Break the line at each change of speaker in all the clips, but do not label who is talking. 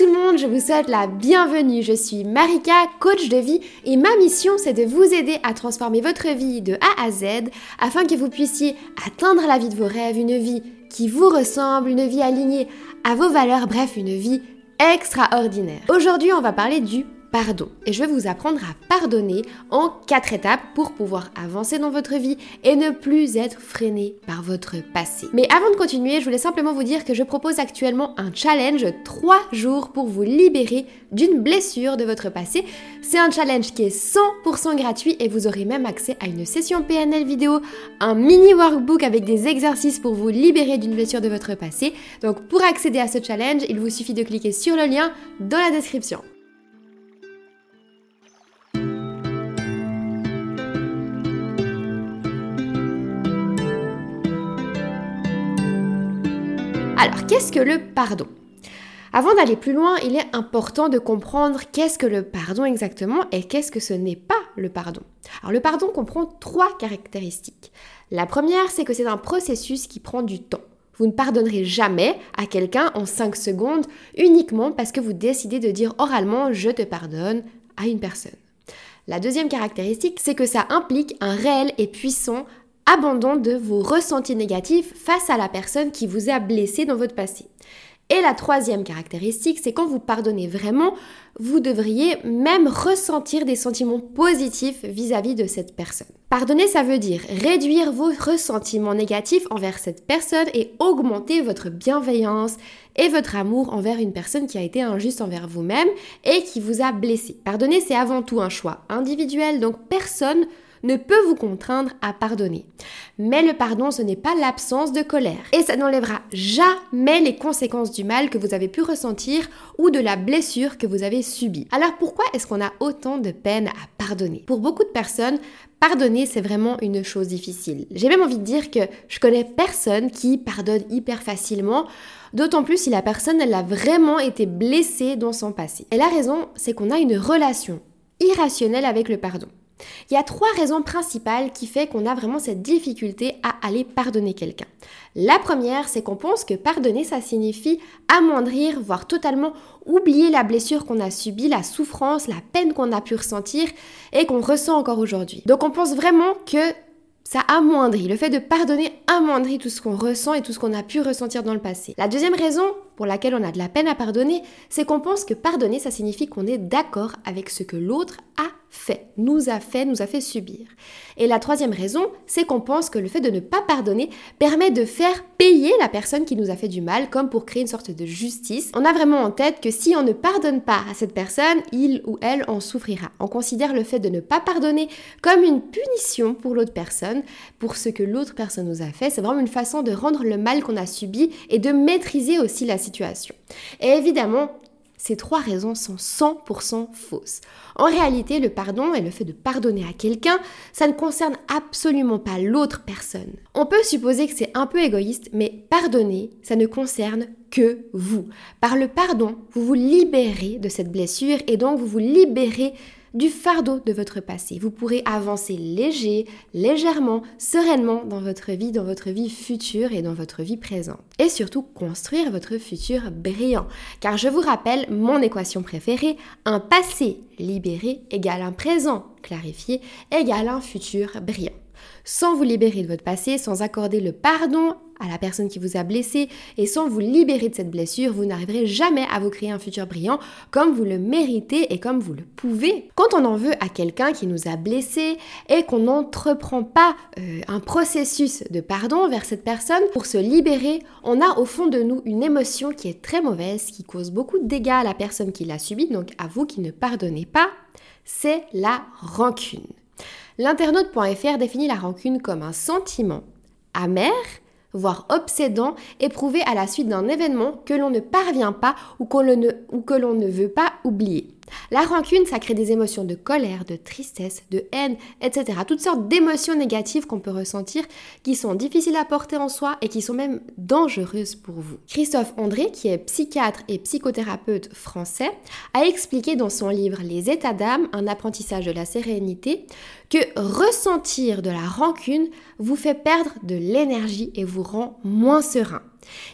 tout le monde, je vous souhaite la bienvenue. Je suis Marika, coach de vie et ma mission c'est de vous aider à transformer votre vie de A à Z afin que vous puissiez atteindre la vie de vos rêves, une vie qui vous ressemble, une vie alignée à vos valeurs, bref, une vie extraordinaire. Aujourd'hui, on va parler du pardon. Et je vais vous apprendre à pardonner en quatre étapes pour pouvoir avancer dans votre vie et ne plus être freiné par votre passé. Mais avant de continuer, je voulais simplement vous dire que je propose actuellement un challenge 3 jours pour vous libérer d'une blessure de votre passé. C'est un challenge qui est 100% gratuit et vous aurez même accès à une session PNL vidéo, un mini workbook avec des exercices pour vous libérer d'une blessure de votre passé. Donc pour accéder à ce challenge, il vous suffit de cliquer sur le lien dans la description. Alors, qu'est-ce que le pardon? Avant d'aller plus loin, il est important de comprendre qu'est-ce que le pardon exactement et qu'est-ce que ce n'est pas le pardon. Alors, le pardon comprend trois caractéristiques. La première, c'est que c'est un processus qui prend du temps. Vous ne pardonnerez jamais à quelqu'un en 5 secondes uniquement parce que vous décidez de dire oralement je te pardonne à une personne. La deuxième caractéristique, c'est que ça implique un réel et puissant abandon de vos ressentis négatifs face à la personne qui vous a blessé dans votre passé. Et la troisième caractéristique, c'est quand vous pardonnez vraiment, vous devriez même ressentir des sentiments positifs vis-à-vis de cette personne. Pardonner, ça veut dire réduire vos ressentiments négatifs envers cette personne et augmenter votre bienveillance et votre amour envers une personne qui a été injuste envers vous-même et qui vous a blessé. Pardonner, c'est avant tout un choix individuel, donc personne ne peut vous contraindre à pardonner. Mais le pardon, ce n'est pas l'absence de colère. Et ça n'enlèvera jamais les conséquences du mal que vous avez pu ressentir ou de la blessure que vous avez subie. Alors pourquoi est-ce qu'on a autant de peine à pardonner? Pour beaucoup de personnes, pardonner, c'est vraiment une chose difficile. J'ai même envie de dire que je connais personne qui pardonne hyper facilement, d'autant plus si la personne, elle a vraiment été blessée dans son passé. Et la raison, c'est qu'on a une relation irrationnelle avec le pardon. Il y a trois raisons principales qui font qu'on a vraiment cette difficulté à aller pardonner quelqu'un. La première, c'est qu'on pense que pardonner, ça signifie amoindrir, voire totalement oublier la blessure qu'on a subie, la souffrance, la peine qu'on a pu ressentir et qu'on ressent encore aujourd'hui. Donc on pense vraiment que ça amoindrit. Le fait de pardonner amoindrit tout ce qu'on ressent et tout ce qu'on a pu ressentir dans le passé. La deuxième raison pour laquelle on a de la peine à pardonner, c'est qu'on pense que pardonner, ça signifie qu'on est d'accord avec ce que l'autre a fait, nous a fait, nous a fait subir. Et la troisième raison, c'est qu'on pense que le fait de ne pas pardonner permet de faire payer la personne qui nous a fait du mal, comme pour créer une sorte de justice. On a vraiment en tête que si on ne pardonne pas à cette personne, il ou elle en souffrira. On considère le fait de ne pas pardonner comme une punition pour l'autre personne, pour ce que l'autre personne nous a fait. C'est vraiment une façon de rendre le mal qu'on a subi et de maîtriser aussi la situation. Et évidemment, ces trois raisons sont 100% fausses. En réalité, le pardon et le fait de pardonner à quelqu'un, ça ne concerne absolument pas l'autre personne. On peut supposer que c'est un peu égoïste, mais pardonner, ça ne concerne que vous. Par le pardon, vous vous libérez de cette blessure et donc vous vous libérez du fardeau de votre passé. Vous pourrez avancer léger, légèrement, sereinement dans votre vie, dans votre vie future et dans votre vie présente. Et surtout construire votre futur brillant. Car je vous rappelle mon équation préférée, un passé libéré égale un présent clarifié égale un futur brillant sans vous libérer de votre passé, sans accorder le pardon à la personne qui vous a blessé et sans vous libérer de cette blessure, vous n'arriverez jamais à vous créer un futur brillant comme vous le méritez et comme vous le pouvez. Quand on en veut à quelqu'un qui nous a blessé et qu'on n'entreprend pas euh, un processus de pardon vers cette personne pour se libérer, on a au fond de nous une émotion qui est très mauvaise, qui cause beaucoup de dégâts à la personne qui l'a subi, donc à vous qui ne pardonnez pas, c'est la rancune. L'internaute.fr définit la rancune comme un sentiment amer, voire obsédant, éprouvé à la suite d'un événement que l'on ne parvient pas ou, ou que l'on ne veut pas oublier. La rancune, ça crée des émotions de colère, de tristesse, de haine, etc. Toutes sortes d'émotions négatives qu'on peut ressentir qui sont difficiles à porter en soi et qui sont même dangereuses pour vous. Christophe André, qui est psychiatre et psychothérapeute français, a expliqué dans son livre Les états d'âme, un apprentissage de la sérénité, que ressentir de la rancune vous fait perdre de l'énergie et vous rend moins serein.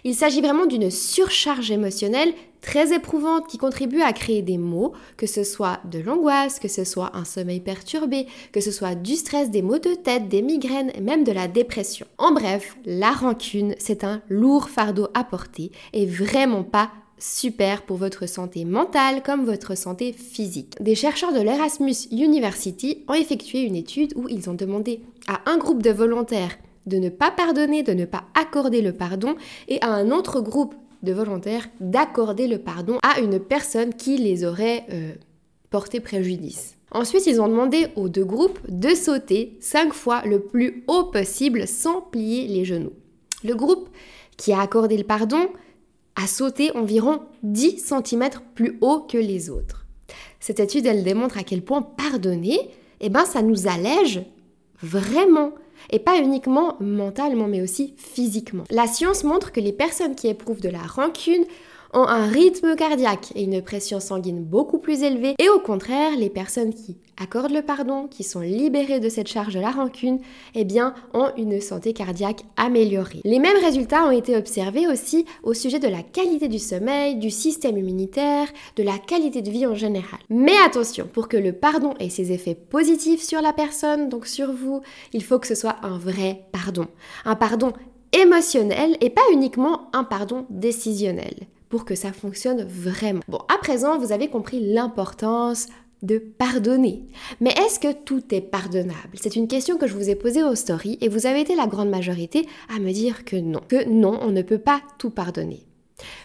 Il s'agit vraiment d'une surcharge émotionnelle très éprouvantes qui contribuent à créer des maux, que ce soit de l'angoisse, que ce soit un sommeil perturbé, que ce soit du stress, des maux de tête, des migraines, même de la dépression. En bref, la rancune, c'est un lourd fardeau à porter et vraiment pas super pour votre santé mentale comme votre santé physique. Des chercheurs de l'Erasmus University ont effectué une étude où ils ont demandé à un groupe de volontaires de ne pas pardonner, de ne pas accorder le pardon, et à un autre groupe de volontaires d'accorder le pardon à une personne qui les aurait euh, porté préjudice. Ensuite, ils ont demandé aux deux groupes de sauter cinq fois le plus haut possible sans plier les genoux. Le groupe qui a accordé le pardon a sauté environ 10 cm plus haut que les autres. Cette étude, elle démontre à quel point pardonner, eh ben, ça nous allège vraiment. Et pas uniquement mentalement, mais aussi physiquement. La science montre que les personnes qui éprouvent de la rancune ont un rythme cardiaque et une pression sanguine beaucoup plus élevée. Et au contraire, les personnes qui accordent le pardon, qui sont libérées de cette charge de la rancune, eh bien, ont une santé cardiaque améliorée. Les mêmes résultats ont été observés aussi au sujet de la qualité du sommeil, du système immunitaire, de la qualité de vie en général. Mais attention, pour que le pardon ait ses effets positifs sur la personne, donc sur vous, il faut que ce soit un vrai pardon. Un pardon émotionnel et pas uniquement un pardon décisionnel pour que ça fonctionne vraiment. Bon, à présent, vous avez compris l'importance de pardonner. Mais est-ce que tout est pardonnable? C'est une question que je vous ai posée au story et vous avez été la grande majorité à me dire que non, que non, on ne peut pas tout pardonner.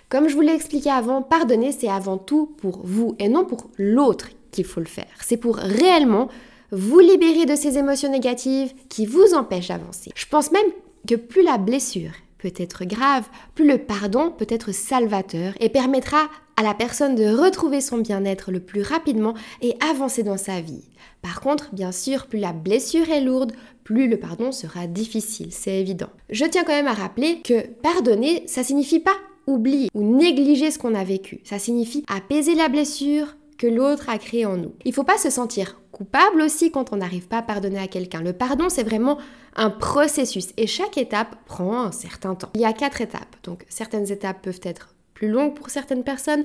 Comme je vous l'ai expliqué avant, pardonner, c'est avant tout pour vous et non pour l'autre qu'il faut le faire. C'est pour réellement vous libérer de ces émotions négatives qui vous empêchent d'avancer. Je pense même que plus la blessure être grave, plus le pardon peut être salvateur et permettra à la personne de retrouver son bien-être le plus rapidement et avancer dans sa vie. Par contre, bien sûr, plus la blessure est lourde, plus le pardon sera difficile, c'est évident. Je tiens quand même à rappeler que pardonner, ça signifie pas oublier ou négliger ce qu'on a vécu. Ça signifie apaiser la blessure, que l'autre a créé en nous. Il ne faut pas se sentir coupable aussi quand on n'arrive pas à pardonner à quelqu'un. Le pardon, c'est vraiment un processus et chaque étape prend un certain temps. Il y a quatre étapes, donc certaines étapes peuvent être plus pour certaines personnes,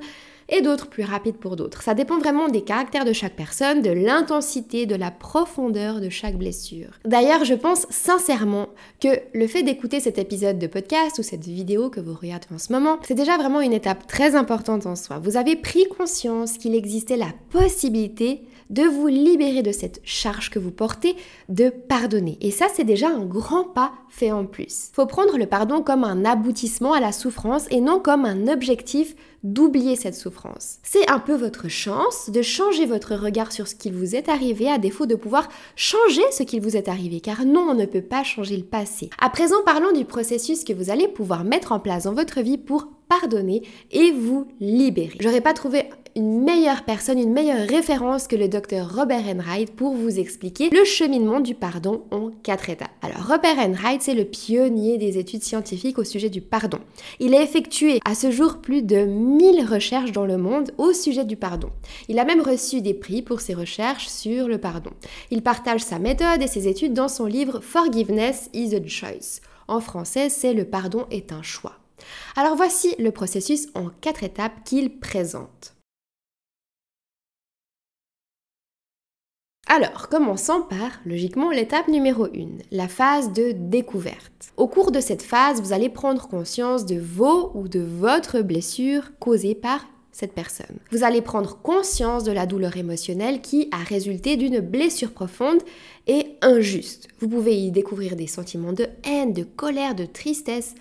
et d'autres plus rapides pour d'autres. Ça dépend vraiment des caractères de chaque personne, de l'intensité, de la profondeur de chaque blessure. D'ailleurs, je pense sincèrement que le fait d'écouter cet épisode de podcast ou cette vidéo que vous regardez en ce moment, c'est déjà vraiment une étape très importante en soi. Vous avez pris conscience qu'il existait la possibilité de vous libérer de cette charge que vous portez, de pardonner. Et ça, c'est déjà un grand pas fait en plus. Faut prendre le pardon comme un aboutissement à la souffrance et non comme un objectif d'oublier cette souffrance. C'est un peu votre chance de changer votre regard sur ce qu'il vous est arrivé à défaut de pouvoir changer ce qu'il vous est arrivé, car non, on ne peut pas changer le passé. À présent, parlons du processus que vous allez pouvoir mettre en place dans votre vie pour pardonner et vous libérer. J'aurais pas trouvé une meilleure personne, une meilleure référence que le docteur Robert Enright pour vous expliquer le cheminement du pardon en quatre étapes. Alors Robert Enright, c'est le pionnier des études scientifiques au sujet du pardon. Il a effectué à ce jour plus de 1000 recherches dans le monde au sujet du pardon. Il a même reçu des prix pour ses recherches sur le pardon. Il partage sa méthode et ses études dans son livre Forgiveness is a Choice. En français, c'est Le pardon est un choix. Alors voici le processus en quatre étapes qu'il présente. Alors, commençons par, logiquement, l'étape numéro 1, la phase de découverte. Au cours de cette phase, vous allez prendre conscience de vos ou de votre blessure causée par cette personne. Vous allez prendre conscience de la douleur émotionnelle qui a résulté d'une blessure profonde et injuste. Vous pouvez y découvrir des sentiments de haine, de colère, de tristesse.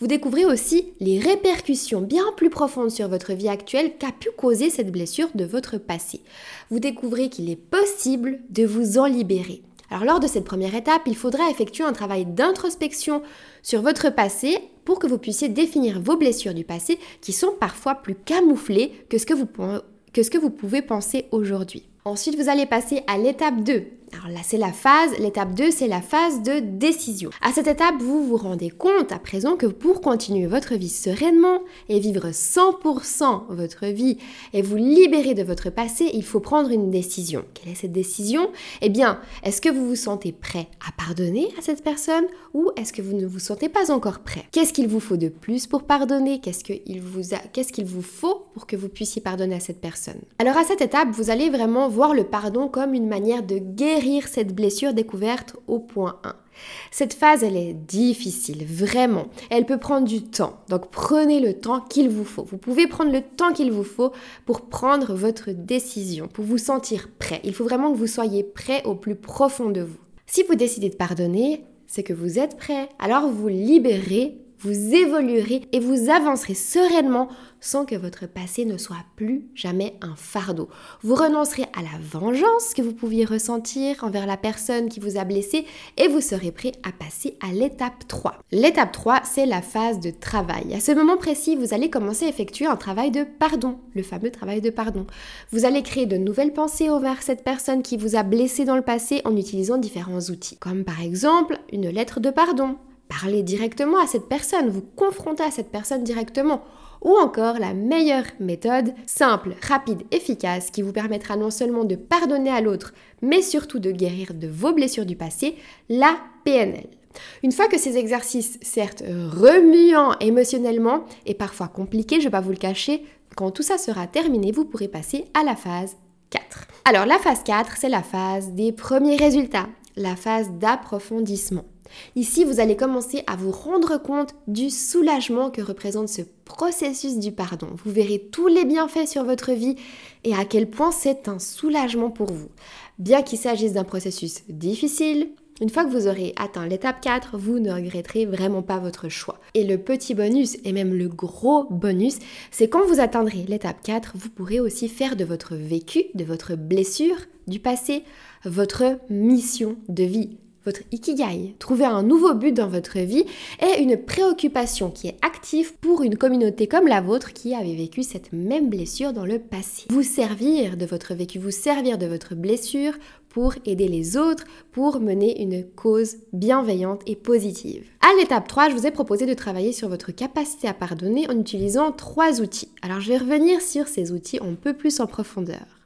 Vous découvrez aussi les répercussions bien plus profondes sur votre vie actuelle qu'a pu causer cette blessure de votre passé. Vous découvrez qu'il est possible de vous en libérer. Alors lors de cette première étape, il faudra effectuer un travail d'introspection sur votre passé pour que vous puissiez définir vos blessures du passé qui sont parfois plus camouflées que ce que vous, pouvez penser aujourd'hui. Ensuite, vous allez passer à l'étape 2, Alors là, c'est la phase, l'étape 2, c'est la phase de décision. À cette étape, vous vous rendez compte à présent que pour continuer votre vie sereinement et vivre 100% votre vie et vous libérer de votre passé, il faut prendre une décision. Quelle est cette décision? Eh bien, est-ce que vous vous sentez prêt à pardonner à cette personne ou est-ce que vous ne vous sentez pas encore prêt? Qu'est-ce qu'il vous faut de plus pour pardonner? Qu'est-ce qu'il vous, qu'il vous faut pour que vous puissiez pardonner à cette personne? Alors à cette étape, vous allez vraiment voir le pardon comme une manière de guérir cette blessure découverte au point 1. Cette phase, elle est difficile, vraiment. Elle peut prendre du temps. Donc prenez le temps qu'il vous faut. Vous pouvez prendre le temps qu'il vous faut pour prendre votre décision, pour vous sentir prêt. Il faut vraiment que vous soyez prêt au plus profond de vous. Si vous décidez de pardonner, c'est que vous êtes prêt. Alors vous libérez vous évoluerez et vous avancerez sereinement sans que votre passé ne soit plus jamais un fardeau. Vous renoncerez à la vengeance que vous pouviez ressentir envers la personne qui vous a blessé et vous serez prêt à passer à l'étape 3. L'étape 3, c'est la phase de travail. À ce moment précis, vous allez commencer à effectuer un travail de pardon, le fameux travail de pardon. Vous allez créer de nouvelles pensées envers cette personne qui vous a blessé dans le passé en utilisant différents outils, comme par exemple une lettre de pardon, Parlez directement à cette personne, vous confrontez à cette personne directement. Ou encore la meilleure méthode, simple, rapide, efficace, qui vous permettra non seulement de pardonner à l'autre, mais surtout de guérir de vos blessures du passé, la PNL. Une fois que ces exercices, certes remuants émotionnellement et parfois compliqués, je ne vais pas vous le cacher, quand tout ça sera terminé, vous pourrez passer à la phase 4. Alors la phase 4, c'est la phase des premiers résultats, la phase d'approfondissement. Ici, vous allez commencer à vous rendre compte du soulagement que représente ce processus du pardon. Vous verrez tous les bienfaits sur votre vie et à quel point c'est un soulagement pour vous. Bien qu'il s'agisse d'un processus difficile, une fois que vous aurez atteint l'étape 4, vous ne regretterez vraiment pas votre choix. Et le petit bonus, et même le gros bonus, c'est quand vous atteindrez l'étape 4, vous pourrez aussi faire de votre vécu, de votre blessure du passé, votre mission de vie votre ikigai, trouver un nouveau but dans votre vie est une préoccupation qui est active pour une communauté comme la vôtre qui avait vécu cette même blessure dans le passé. Vous servir de votre vécu, vous servir de votre blessure pour aider les autres, pour mener une cause bienveillante et positive. À l'étape 3, je vous ai proposé de travailler sur votre capacité à pardonner en utilisant trois outils. Alors je vais revenir sur ces outils un peu plus en profondeur.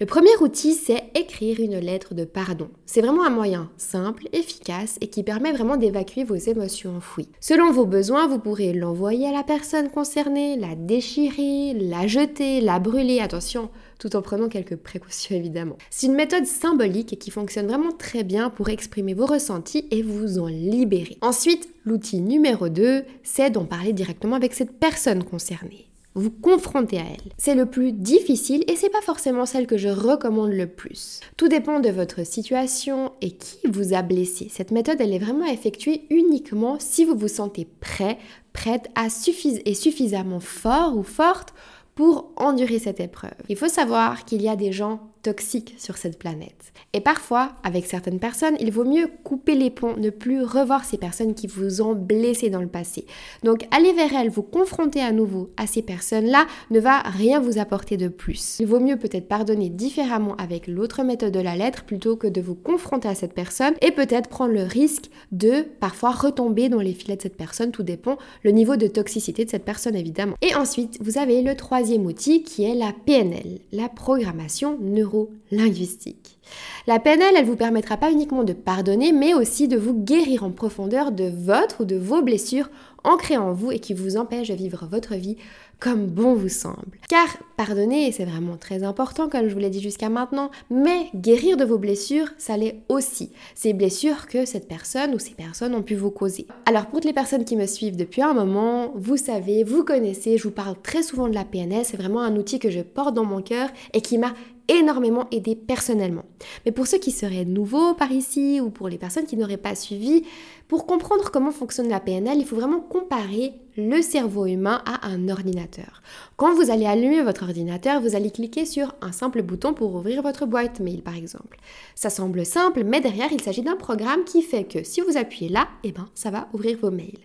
Le premier outil, c'est écrire une lettre de pardon. C'est vraiment un moyen simple, efficace et qui permet vraiment d'évacuer vos émotions enfouies. Selon vos besoins, vous pourrez l'envoyer à la personne concernée, la déchirer, la jeter, la brûler, attention, tout en prenant quelques précautions évidemment. C'est une méthode symbolique qui fonctionne vraiment très bien pour exprimer vos ressentis et vous en libérer. Ensuite, l'outil numéro 2, c'est d'en parler directement avec cette personne concernée vous confrontez à elle. C'est le plus difficile et c'est pas forcément celle que je recommande le plus. Tout dépend de votre situation et qui vous a blessé. Cette méthode, elle est vraiment effectuée uniquement si vous vous sentez prêt, prête à et suffisamment fort ou forte pour endurer cette épreuve. Il faut savoir qu'il y a des gens toxiques sur cette planète. Et parfois, avec certaines personnes, il vaut mieux couper les ponts, ne plus revoir ces personnes qui vous ont blessé dans le passé. Donc, aller vers elles, vous confronter à nouveau à ces personnes-là ne va rien vous apporter de plus. Il vaut mieux peut-être pardonner différemment avec l'autre méthode de la lettre plutôt que de vous confronter à cette personne et peut-être prendre le risque de parfois retomber dans les filets de cette personne. Tout dépend le niveau de toxicité de cette personne évidemment. Et ensuite, vous avez le troisième outil qui est la PNL, la programmation neuro-linguistique. La PNL, elle vous permettra pas uniquement de pardonner, mais aussi de vous guérir en profondeur de votre ou de vos blessures ancrées en vous et qui vous empêchent de vivre votre vie comme bon vous semble. Car pardonner, c'est vraiment très important, comme je vous l'ai dit jusqu'à maintenant, mais guérir de vos blessures, ça l'est aussi. Ces blessures que cette personne ou ces personnes ont pu vous causer. Alors pour toutes les personnes qui me suivent depuis un moment, vous savez, vous connaissez, je vous parle très souvent de la PNL, c'est vraiment un outil que je porte dans mon cœur et qui m'a énormément aidé personnellement. Mais pour ceux qui seraient nouveaux par ici ou pour les personnes qui n'auraient pas suivi, pour comprendre comment fonctionne la PNL, il faut vraiment comparer le cerveau humain à un ordinateur. Quand vous allez allumer votre ordinateur, vous allez cliquer sur un simple bouton pour ouvrir votre boîte mail par exemple. Ça semble simple, mais derrière il s'agit d'un programme qui fait que si vous appuyez là, eh ben, ça va ouvrir vos mails.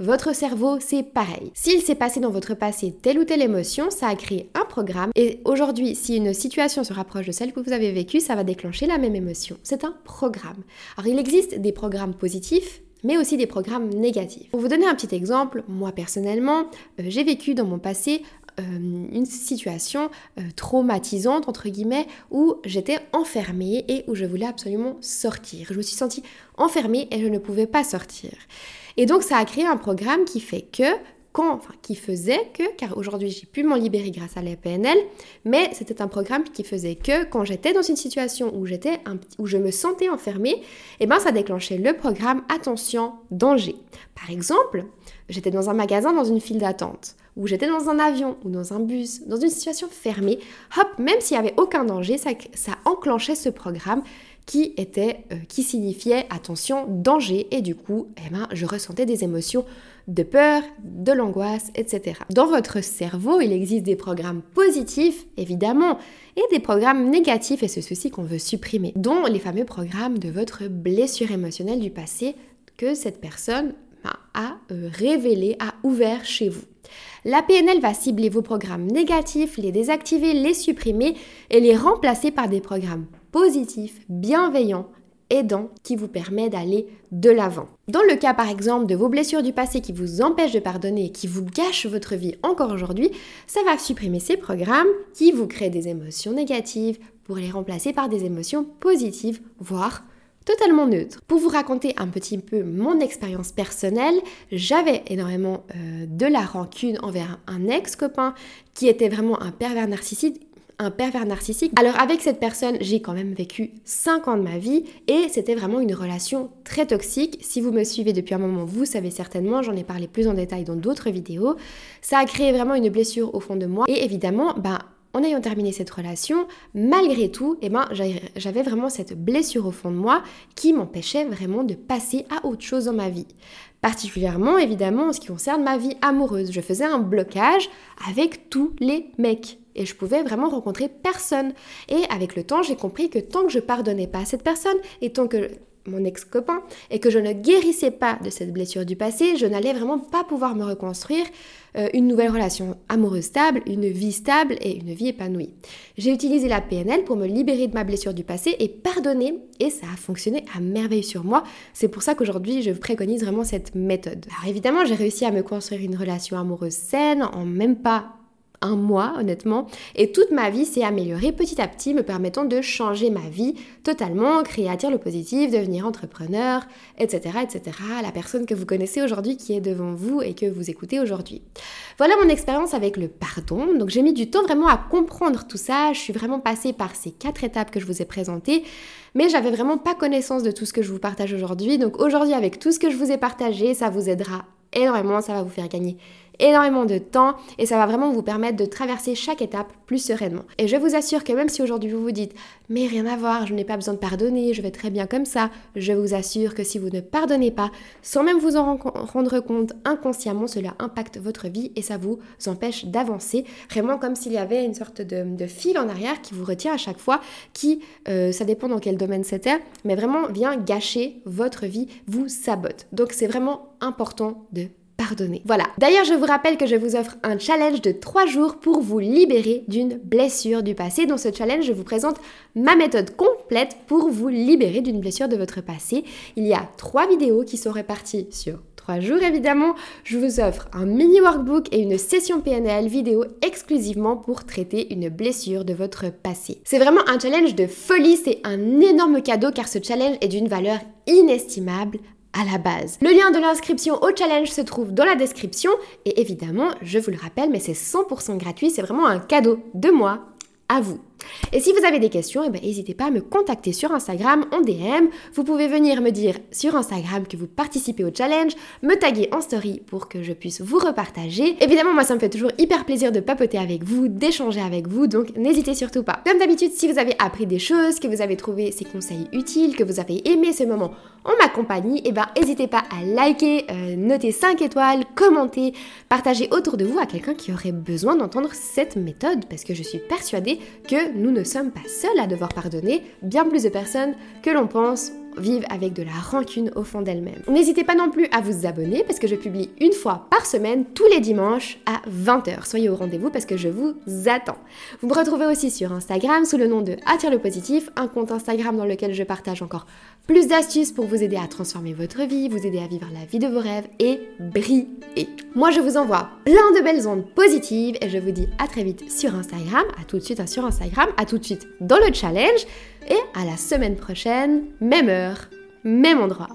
Votre cerveau, c'est pareil. S'il s'est passé dans votre passé telle ou telle émotion, ça a créé un programme. Et aujourd'hui, si une situation se rapproche de celle que vous avez vécue, ça va déclencher la même émotion. C'est un programme. Alors, il existe des programmes positifs mais aussi des programmes négatifs. Pour vous donner un petit exemple, moi personnellement, euh, j'ai vécu dans mon passé euh, une situation euh, traumatisante, entre guillemets, où j'étais enfermée et où je voulais absolument sortir. Je me suis sentie enfermée et je ne pouvais pas sortir. Et donc ça a créé un programme qui fait que qui faisait que, car aujourd'hui j'ai pu m'en libérer grâce à la PNL, mais c'était un programme qui faisait que quand j'étais dans une situation où j'étais où je me sentais enfermée, et eh ben ça déclenchait le programme attention danger. Par exemple, j'étais dans un magasin dans une file d'attente, ou j'étais dans un avion ou dans un bus, dans une situation fermée, hop, même s'il n'y avait aucun danger, ça enclenchait ce programme qui était, euh, signifiait attention, danger, et du coup, eh ben, je ressentais des émotions de peur, de l'angoisse, etc. Dans votre cerveau, il existe des programmes positifs, évidemment, et des programmes négatifs, et c'est ceci qu'on veut supprimer, dont les fameux programmes de votre blessure émotionnelle du passé que cette personne a euh, révélé, a ouvert chez vous. La PNL va cibler vos programmes négatifs, les désactiver, les supprimer et les remplacer par des programmes positifs, bienveillants, aidants qui vous permet d'aller de l'avant. Dans le cas par exemple de vos blessures du passé qui vous empêchent de pardonner et qui vous gâchent votre vie encore aujourd'hui, ça va supprimer ces programmes qui vous créent des émotions négatives pour les remplacer par des émotions positives, voire totalement neutres. Pour vous raconter un petit peu mon expérience personnelle, j'avais énormément euh, de la rancune envers un ex-copain qui était vraiment un pervers narcissique un pervers narcissique. Alors avec cette personne, j'ai quand même vécu 5 ans de ma vie et c'était vraiment une relation très toxique. Si vous me suivez depuis un moment, vous savez certainement, j'en ai parlé plus en détail dans d'autres vidéos. Ça a créé vraiment une blessure au fond de moi et évidemment, ben en ayant terminé cette relation, malgré tout, eh ben, j'avais vraiment cette blessure au fond de moi qui m'empêchait vraiment de passer à autre chose dans ma vie. Particulièrement, évidemment, en ce qui concerne ma vie amoureuse. Je faisais un blocage avec tous les mecs et je pouvais vraiment rencontrer personne. Et avec le temps, j'ai compris que tant que je pardonnais pas à cette personne et tant que mon ex-copain et que je ne guérissais pas de cette blessure du passé, je n'allais vraiment pas pouvoir me reconstruire euh, une nouvelle relation amoureuse stable, une vie stable et une vie épanouie. J'ai utilisé la PNL pour me libérer de ma blessure du passé et pardonner et ça a fonctionné à merveille sur moi. C'est pour ça qu'aujourd'hui je préconise vraiment cette méthode. Alors évidemment j'ai réussi à me construire une relation amoureuse saine en même pas un mois, honnêtement. Et toute ma vie s'est améliorée petit à petit, me permettant de changer ma vie totalement, créer attirer le positif, devenir entrepreneur, etc., etc. La personne que vous connaissez aujourd'hui qui est devant vous et que vous écoutez aujourd'hui. Voilà mon expérience avec le pardon. Donc j'ai mis du temps vraiment à comprendre tout ça. Je suis vraiment passée par ces quatre étapes que je vous ai présentées. Mais j'avais vraiment pas connaissance de tout ce que je vous partage aujourd'hui. Donc aujourd'hui, avec tout ce que je vous ai partagé, ça vous aidera énormément, ça va vous faire gagner énormément de temps et ça va vraiment vous permettre de traverser chaque étape plus sereinement. Et je vous assure que même si aujourd'hui vous vous dites mais rien à voir, je n'ai pas besoin de pardonner, je vais très bien comme ça, je vous assure que si vous ne pardonnez pas, sans même vous en rendre compte inconsciemment, cela impacte votre vie et ça vous empêche d'avancer, vraiment comme s'il y avait une sorte de, fil en arrière qui vous retient à chaque fois, qui, euh, ça dépend dans quel domaine c'était, mais vraiment vient gâcher votre vie, vous sabote. Donc c'est vraiment important de pardonner. Voilà. D'ailleurs, je vous rappelle que je vous offre un challenge de 3 jours pour vous libérer d'une blessure du passé. Dans ce challenge, je vous présente ma méthode complète pour vous libérer d'une blessure de votre passé. Il y a 3 vidéos qui sont réparties sur 3 jours évidemment. Je vous offre un mini workbook et une session PNL vidéo exclusivement pour traiter une blessure de votre passé. C'est vraiment un challenge de folie, c'est un énorme cadeau car ce challenge est d'une valeur inestimable à la base. Le lien de l'inscription au challenge se trouve dans la description et évidemment, je vous le rappelle, mais c'est 100% gratuit, c'est vraiment un cadeau de moi à vous. Et si vous avez des questions, eh ben, n'hésitez pas à me contacter sur Instagram en DM. Vous pouvez venir me dire sur Instagram que vous participez au challenge, me taguer en story pour que je puisse vous repartager. Évidemment, moi ça me fait toujours hyper plaisir de papoter avec vous, d'échanger avec vous, donc n'hésitez surtout pas. Comme d'habitude, si vous avez appris des choses, que vous avez trouvé ces conseils utiles, que vous avez aimé ce moment en ma compagnie, eh ben n'hésitez pas à liker, euh, noter 5 étoiles, commenter, partager autour de vous à quelqu'un qui aurait besoin d'entendre cette méthode parce que je suis persuadée que nous ne sommes pas seuls à devoir pardonner, bien plus de personnes que l'on pense vivent avec de la rancune au fond d'elles-mêmes. N'hésitez pas non plus à vous abonner parce que je publie une fois par semaine tous les dimanches à 20h. Soyez au rendez-vous parce que je vous attends. Vous me retrouvez aussi sur Instagram sous le nom de Attire le positif, un compte Instagram dans lequel je partage encore plus d'astuces pour vous aider à transformer votre vie, vous aider à vivre la vie de vos rêves et briller. Moi, je vous envoie plein de belles ondes positives et je vous dis à très vite sur Instagram, à tout de suite hein, sur Instagram, à tout de suite dans le challenge et à la semaine prochaine, même heure, même endroit.